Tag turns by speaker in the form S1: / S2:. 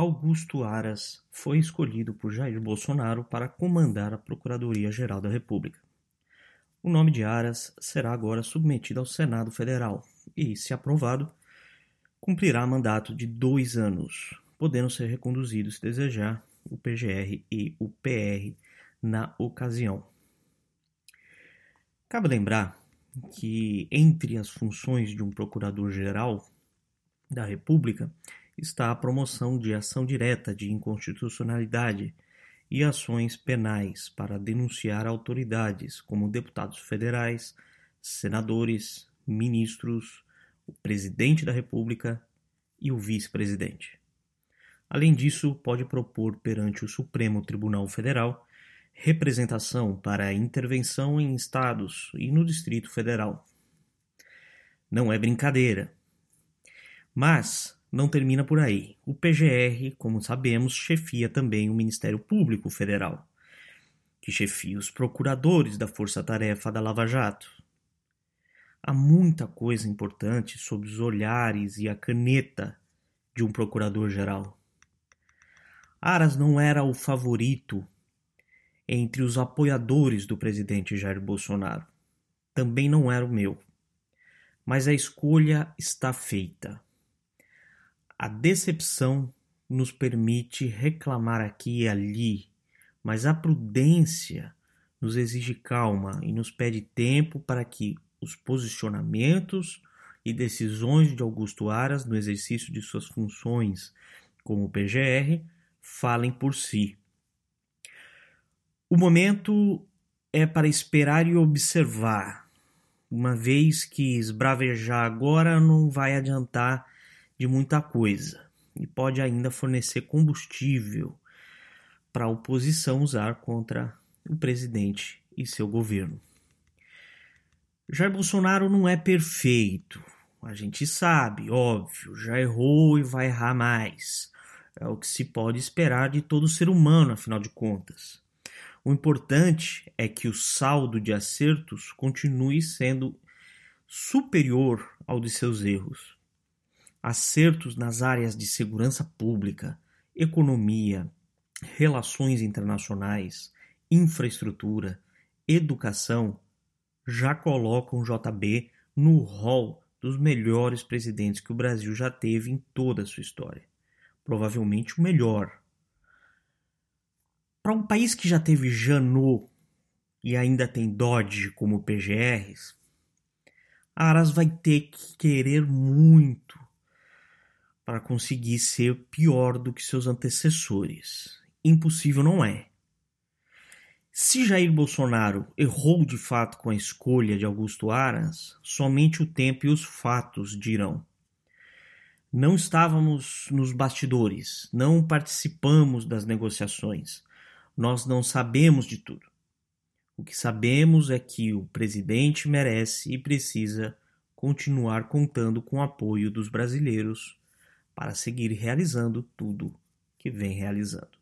S1: Augusto Aras foi escolhido por Jair Bolsonaro para comandar a Procuradoria-Geral da República. O nome de Aras será agora submetido ao Senado Federal e, se aprovado, cumprirá mandato de dois anos, podendo ser reconduzido, se desejar, o PGR e o PR na ocasião. Cabe lembrar que, entre as funções de um procurador-geral da República, está a promoção de ação direta de inconstitucionalidade e ações penais para denunciar autoridades como deputados federais, senadores, ministros, o presidente da República e o vice-presidente. Além disso, pode propor perante o Supremo Tribunal Federal representação para intervenção em estados e no Distrito Federal. Não é brincadeira. Mas não termina por aí. O PGR, como sabemos, chefia também o Ministério Público Federal, que chefia os procuradores da Força-Tarefa da Lava Jato. Há muita coisa importante sob os olhares e a caneta de um procurador-geral. Aras não era o favorito entre os apoiadores do presidente Jair Bolsonaro. Também não era o meu. Mas a escolha está feita. A decepção nos permite reclamar aqui e ali, mas a prudência nos exige calma e nos pede tempo para que os posicionamentos e decisões de Augusto Aras no exercício de suas funções como PGR falem por si. O momento é para esperar e observar, uma vez que esbravejar agora não vai adiantar de muita coisa e pode ainda fornecer combustível para a oposição usar contra o presidente e seu governo. Jair Bolsonaro não é perfeito, a gente sabe, óbvio, já errou e vai errar mais. É o que se pode esperar de todo ser humano, afinal de contas. O importante é que o saldo de acertos continue sendo superior ao de seus erros acertos nas áreas de segurança pública, economia, relações internacionais, infraestrutura, educação, já colocam JB no rol dos melhores presidentes que o Brasil já teve em toda a sua história. Provavelmente o melhor. Para um país que já teve Janot e ainda tem Dodge como PGRs, Aras vai ter que querer muito para conseguir ser pior do que seus antecessores. Impossível não é. Se Jair Bolsonaro errou de fato com a escolha de Augusto Aras, somente o tempo e os fatos dirão. Não estávamos nos bastidores, não participamos das negociações, nós não sabemos de tudo. O que sabemos é que o presidente merece e precisa continuar contando com o apoio dos brasileiros para seguir realizando tudo que vem realizando.